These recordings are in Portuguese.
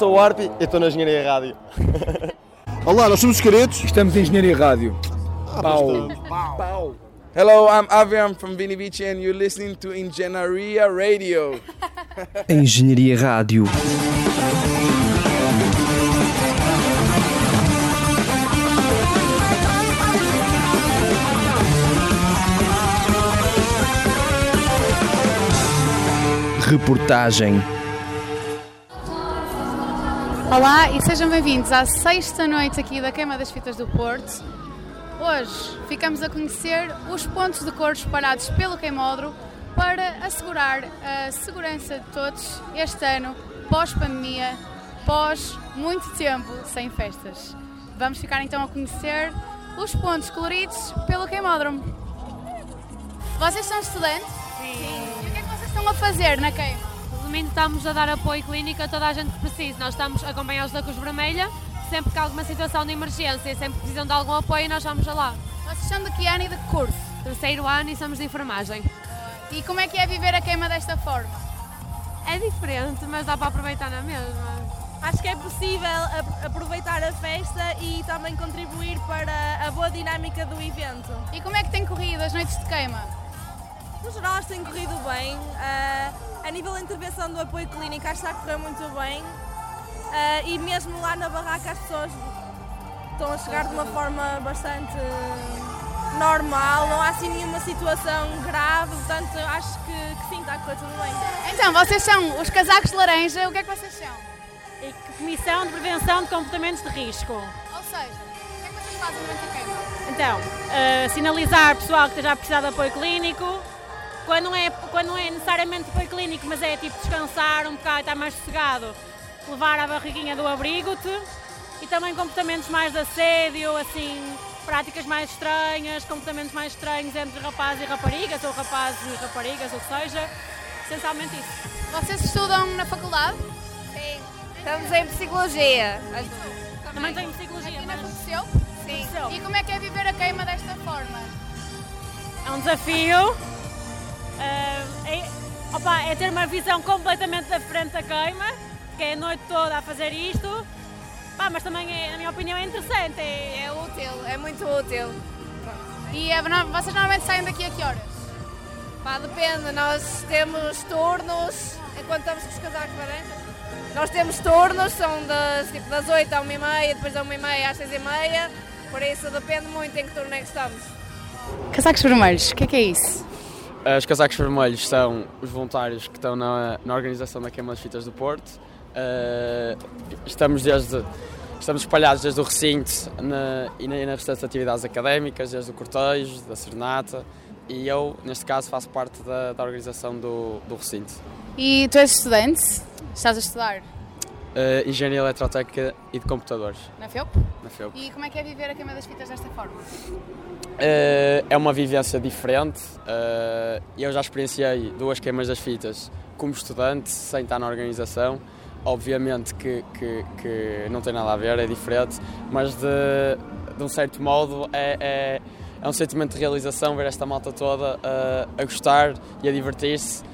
sou o Arpi e estou na Engenharia Rádio. Olá, nós somos os Caretos. Estamos em Engenharia Rádio. Pau. Pau. Hello, I'm Avian from Vini Beach and you're listening to Engenharia Radio. Engenharia Rádio. Reportagem. Olá e sejam bem-vindos à sexta noite aqui da Queima das Fitas do Porto. Hoje ficamos a conhecer os pontos de cor espalhados pelo queimódromo para assegurar a segurança de todos este ano, pós-pandemia, pós muito tempo sem festas. Vamos ficar então a conhecer os pontos coloridos pelo queimódromo. Vocês são estudantes? Sim. E o que é que vocês estão a fazer na queima? Resumindo, estamos a dar apoio clínico a toda a gente que precisa. Nós estamos acompanhados da Cruz Vermelha. Sempre que há alguma situação de emergência, sempre que precisam de algum apoio, nós vamos lá. Vocês são de que ano e de que curso? Terceiro ano e somos de enfermagem. E como é que é viver a queima desta forma? É diferente, mas dá para aproveitar na mesma. Acho que é possível a- aproveitar a festa e também contribuir para a boa dinâmica do evento. E como é que têm corrido as noites de queima? No geral, acho que tem corrido bem. Ah, a nível da intervenção do apoio clínico, acho que está a correr muito bem. Ah, e mesmo lá na barraca, as pessoas estão a chegar de uma forma bastante normal, não há assim nenhuma situação grave, portanto, acho que, que sim, está a correr tudo bem. Então, vocês são os casacos de laranja, o que é que vocês são? Comissão de Prevenção de Comportamentos de Risco. Ou seja, o que é que vocês fazem durante a queima? Então, eh, sinalizar pessoal que esteja a precisar de apoio clínico. Quando não, é, quando não é necessariamente apoio clínico, mas é tipo descansar um bocado, estar mais sossegado, levar a barriguinha do abrigo-te. E também comportamentos mais de assédio, assim, práticas mais estranhas, comportamentos mais estranhos entre rapazes e raparigas, ou rapazes e raparigas, ou seja, essencialmente isso. Vocês estudam na faculdade? Sim. Estamos em psicologia. Também tenho psicologia, Aqui mas na Profissão? Sim. E como é que é viver a queima desta forma? é um desafio. Eh, é, opa, é ter uma visão completamente diferente da queima, que é a noite toda a fazer isto. Pá, mas também, é, na minha opinião, é interessante. É, É útil, é muito útil. E é, vocês normalmente saem daqui a que horas? Pá, depende, nós temos turnos, enquanto estamos com os casacos laranjas, nós temos turnos, são das, tipo, das 8 à 1h30, depois da 1h30 às 6h30, por isso depende muito em que turno é que estamos. Casacos vermelhos, o que é que é isso? Os casacos vermelhos são os voluntários que estão na, na organização da Queima das Fitas do Porto. Eh, estamos desde estamos espalhados desde o recinto na, e na, nas restantes atividades académicas, desde o cortejo, da serenata e eu, neste caso, faço parte da, da organização do, do recinto. E tu és estudante? Estás a estudar Eh, Engenharia Eletrotécnica e de Computadores, na FEUP? na FEUP. E como é que é viver a queima das fitas desta forma? Eh, é uma vivência diferente. eh, eu já experienciei duas queimas das fitas como estudante, sem estar na organização. Obviamente que, que, que não tem nada a ver, é diferente, mas de, de um certo modo é, é, é um sentimento de realização ver esta malta toda a gostar e a divertir-se,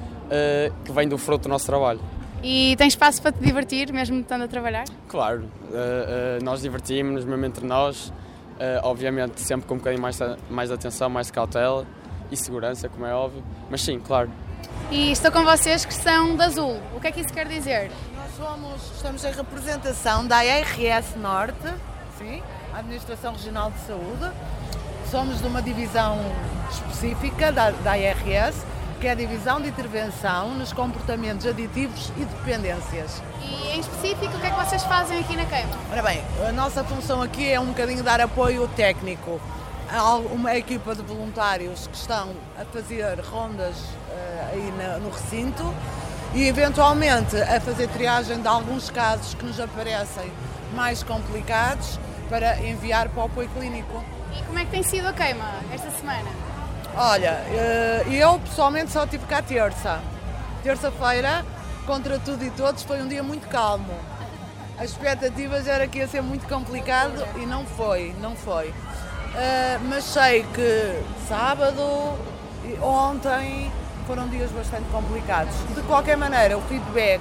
que vem do fruto do nosso trabalho. E tens espaço para te divertir, mesmo estando a trabalhar? Claro, eh, eh, nós divertimos-nos mesmo entre nós, eh, obviamente sempre com um bocadinho mais, mais atenção, mais cautela e segurança, como é óbvio, mas sim, claro. E estou com vocês que são de azul. O que é que isso quer dizer? Nós somos, estamos em representação da ARS Norte, sim, a Administração Regional de Saúde. Somos de uma divisão específica da, da ARS, que é a Divisão de Intervenção nos Comportamentos Aditivos e Dependências. E em específico, o que é que vocês fazem aqui na queima? Ora bem, a nossa função aqui é um bocadinho dar apoio técnico. Há uma equipa de voluntários que estão a fazer rondas eh, aí na- no recinto e eventualmente a fazer triagem de alguns casos que nos aparecem mais complicados para enviar para o apoio clínico. E como é que tem sido a queima esta semana? Olha, eh, eu pessoalmente só tive cá terça. Terça-feira, contra tudo e todos, foi um dia muito calmo. As expectativas era que ia ser muito complicado e não foi, não foi. Eh, mas sei que sábado e ontem foram dias bastante complicados. De qualquer maneira, o feedback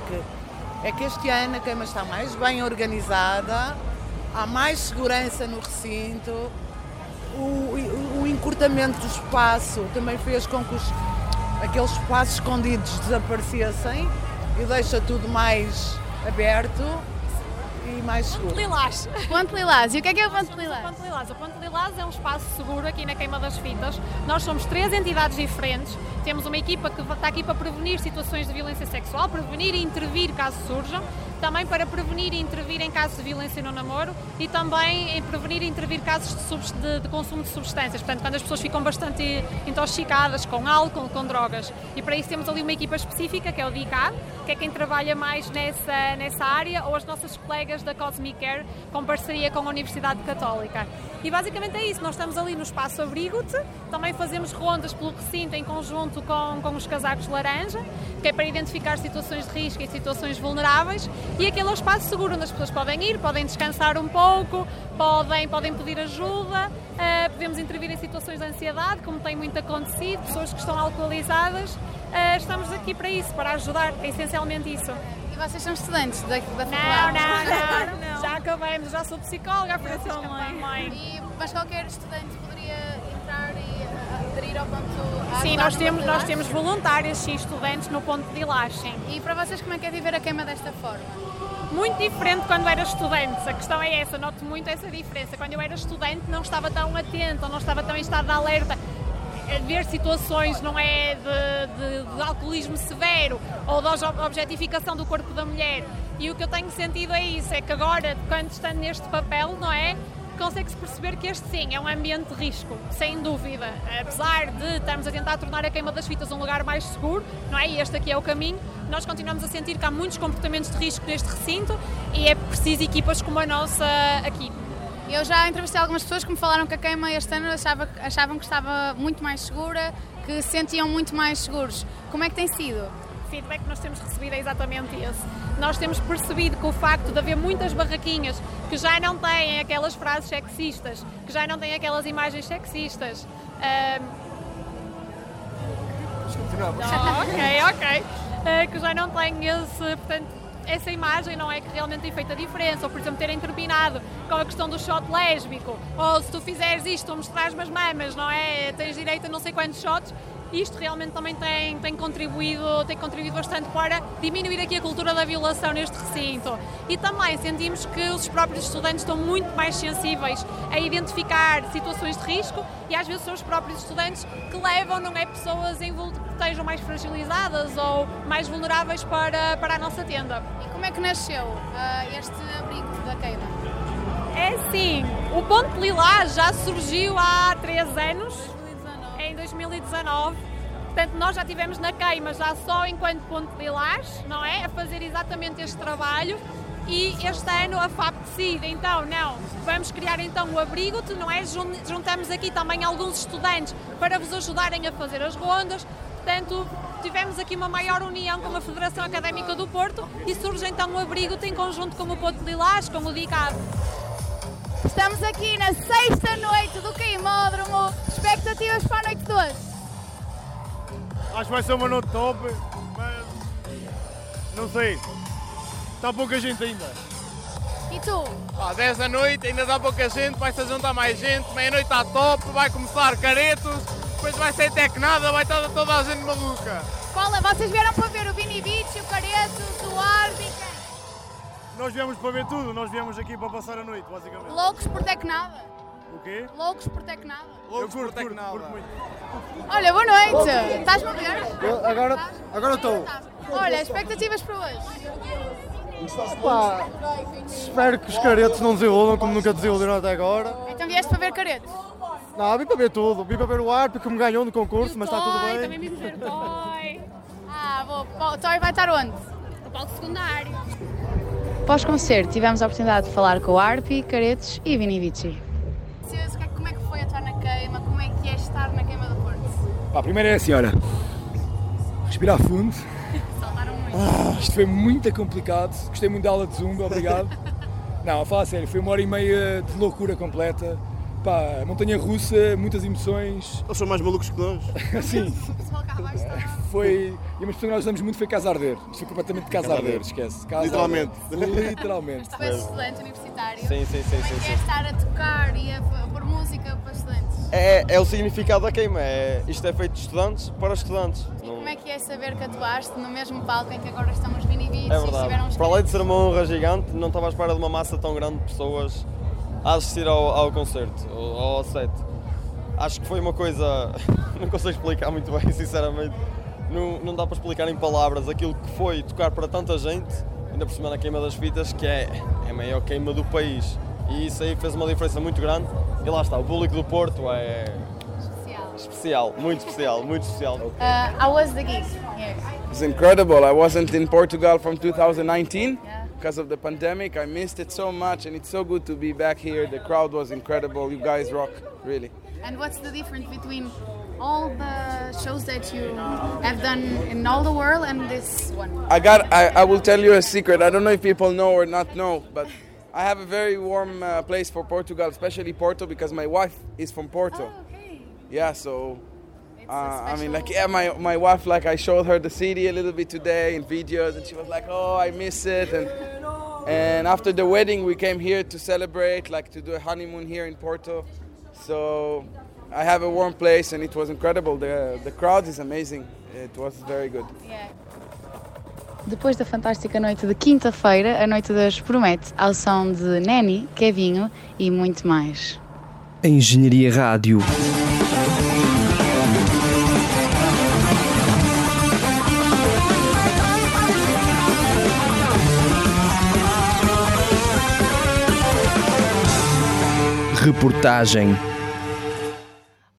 é que este ano a queima está mais bem organizada, há mais segurança no recinto, o, o, encurtamento do espaço também fez com que os, aqueles espaços escondidos desaparecessem e deixa tudo mais aberto e mais seguro. Lilás. Ponto Lilás. E o que é que é o Ponto Lilás? O Ponto Lilás. O Ponto Lilás é um espaço seguro aqui na Queima das Fitas. Nós somos três entidades diferentes. Temos uma equipa que está aqui para prevenir situações de violência sexual, prevenir e intervir caso surjam também para prevenir e intervir em casos de violência no namoro e também em prevenir e intervir casos de, de, de, consumo de substâncias, portanto, quando as pessoas ficam bastante intoxicadas com álcool, com drogas. E para isso temos ali uma equipa específica, que é o DICAD, que é quem trabalha mais nessa, nessa área, ou as nossas colegas da Cosmic Care, com parceria com a Universidade Católica. E basicamente é isso, nós estamos ali no espaço Abrigo-te, também fazemos rondas pelo recinto em conjunto com, com os casacos laranja, que é para identificar situações de risco e situações vulneráveis, e aquele é o espaço seguro onde as pessoas podem ir, podem descansar um pouco, podem, podem pedir ajuda, uh, podemos intervir em situações de ansiedade, como tem muito acontecido, pessoas que estão alcoolizadas. Uh, estamos aqui para isso, para ajudar, é essencialmente isso. E vocês são estudantes da, da faculdade? Não, não, não. já acabamos, já sou psicóloga, por isso também. E, mas qualquer estudante poderia entrar e eh, aderir ao ponto Sim, nós temos, nós temos voluntários e estudantes no ponto de sim. E para vocês como é que é viver a queima desta forma? Muito diferente quando era estudante, a questão é essa, noto muito essa diferença. Quando eu era estudante não estava tão atento, não estava tão em estado de alerta ver situações não é de, de, de, alcoolismo severo ou de objetificação do corpo da mulher. E o que eu tenho sentido é isso, é que agora, quando estando neste papel, não é? Consegue-se perceber que este sim é um ambiente de risco, sem dúvida. Apesar de estarmos a tentar tornar a queima das fitas um lugar mais seguro, não é? E este aqui é o caminho, nós continuamos a sentir que há muitos comportamentos de risco neste recinto e é preciso equipas como a nossa aqui. Eu já entrevistei algumas pessoas que me falaram que a queima este ano achava, achavam que estava muito mais segura, que se sentiam muito mais seguros. Como é que tem sido? Feedback que nós temos recebido é exatamente esse. Nós temos percebido que o facto de haver muitas barraquinhas que já não têm aquelas frases sexistas, que já não têm aquelas imagens sexistas. Um... ok, ok. Uh, que já não têm esse, portanto, essa imagem não é que realmente tem feito a diferença, ou por exemplo terem terminado com a questão do shot lésbico, ou se tu fizeres isto ou mostrares as mamas, não é? Tens direito a não sei quantos shots, isto realmente também tem, tem, contribuído, tem contribuído bastante para diminuir aqui a cultura da violação neste recinto. E também sentimos que os próprios estudantes estão muito mais sensíveis a identificar situações de risco e às vezes são os próprios estudantes que levam, não é, pessoas em que estejam mais fragilizadas ou mais vulneráveis para, para a nossa tenda. E como é que nasceu uh, este abrigo da queima? É sim, o Ponto Lilás já surgiu há três anos 2019. Portanto, nós já tivemos na queima, já só enquanto ponto de lilás, não é? A fazer exatamente este trabalho. E este ano a FAP decide, então, não, vamos criar então o abrigo, não é? Juntamos aqui também alguns estudantes para vos ajudarem a fazer as rondas. Portanto, tivemos aqui uma maior união com a Federação Académica do Porto e surge então o abrigo em conjunto com o Ponto de Lilás, com o DICAD. Estamos aqui na sexta noite do Queimódromo. Expectativas para a noite de hoje? Acho que vai ser uma noite top, mas não sei. Está pouca gente ainda. E tu? Ah, 10 da noite, ainda dá pouca gente, vai-se juntar mais gente, meia-noite está top, vai começar caretos, depois vai ser tecnada, vai estar toda a gente maluca. É? Vocês vieram para ver o Vini Beach, o Caretos, o Arby, nós viemos para ver tudo, nós viemos aqui para passar a noite, basicamente. Loucos por Tecnada. O quê? Loucos por Tecnada. Loucos Eu curto, por Tecnada. Curto, curto muito. Olha, boa noite. Estás-me a agora agora estou. Olha, expectativas para hoje? Opa, espero que os caretos não desenvolvam como nunca desiludiram até agora. Então vieste para ver caretos? Não, vim para ver tudo. Vim para ver o Arp, que me ganhou no concurso, mas está tudo bem. Também vim ver o Toy. ah, vou. O Toy vai estar onde? No palco secundário. Pós-concerto, tivemos a oportunidade de falar com o Arpi, Caretos e Vini Vici. Como é que foi estar na queima? Como é que é estar na queima do Porto? Pá, primeiro é a senhora. Respirar fundo. Saltaram muito. Ah, isto foi muito complicado. Gostei muito da aula de Zumba, obrigado. Não, a falar a sério, foi uma hora e meia de loucura completa. Pá, montanha russa, muitas emoções. Eles são mais malucos que nós. Sim. Foi. E uma expressão que nós usamos muito foi casa a arder. Isto foi completamente casa a arder, esquece. Casa Literalmente. arder. Literalmente. Tu és estudante universitário. Sim, sim, sim, é sim, que sim. é estar a tocar e a pôr música para estudantes? É, é o significado da queima. É, isto é feito de estudantes para estudantes. E Não- como é que é saber que atuaste no mesmo palco em que agora estamos Vini Beats É e estiveram verdade. os Para além de ser uma honra gigante, não estava à espera de uma massa tão grande de pessoas a assistir ao, ao concerto, ao, ao set. Acho que foi uma coisa. Não consigo explicar muito bem, sinceramente. Não, não dá para explicar em palavras aquilo que foi tocar para tanta gente, ainda por cima na queima das fitas, que é, é a maior queima do país. E isso aí fez uma diferença muito grande. E lá está, o público do Porto é especial. especial, muito especial, muito especial. Uh, how was the gig here? It's incredible. I wasn't in Portugal from 2019 because of the pandemic. I missed it so much, and it's so good to be back here. The crowd was incredible. You guys rock, really. And what's the difference between all the shows that you have done in all the world and this one? I got. I, I will tell you a secret. I don't know if people know or not know, but I have a very warm uh, place for Portugal, especially Porto, because my wife is from Porto. Okay. Yeah, so. Uh, I mean, like, yeah, my, my wife, like, I showed her the city a little bit today in videos, and she was like, oh, I miss it. And, and after the wedding, we came here to celebrate, like, to do a honeymoon here in Porto. So I have a warm place, and it was incredible. The, the crowd is amazing. It was very good. Depois da fantástica noite de quinta-feira, a Noite das promete ao som de Neni, Kevinho e muito mais. Engenharia Rádio. Reportagem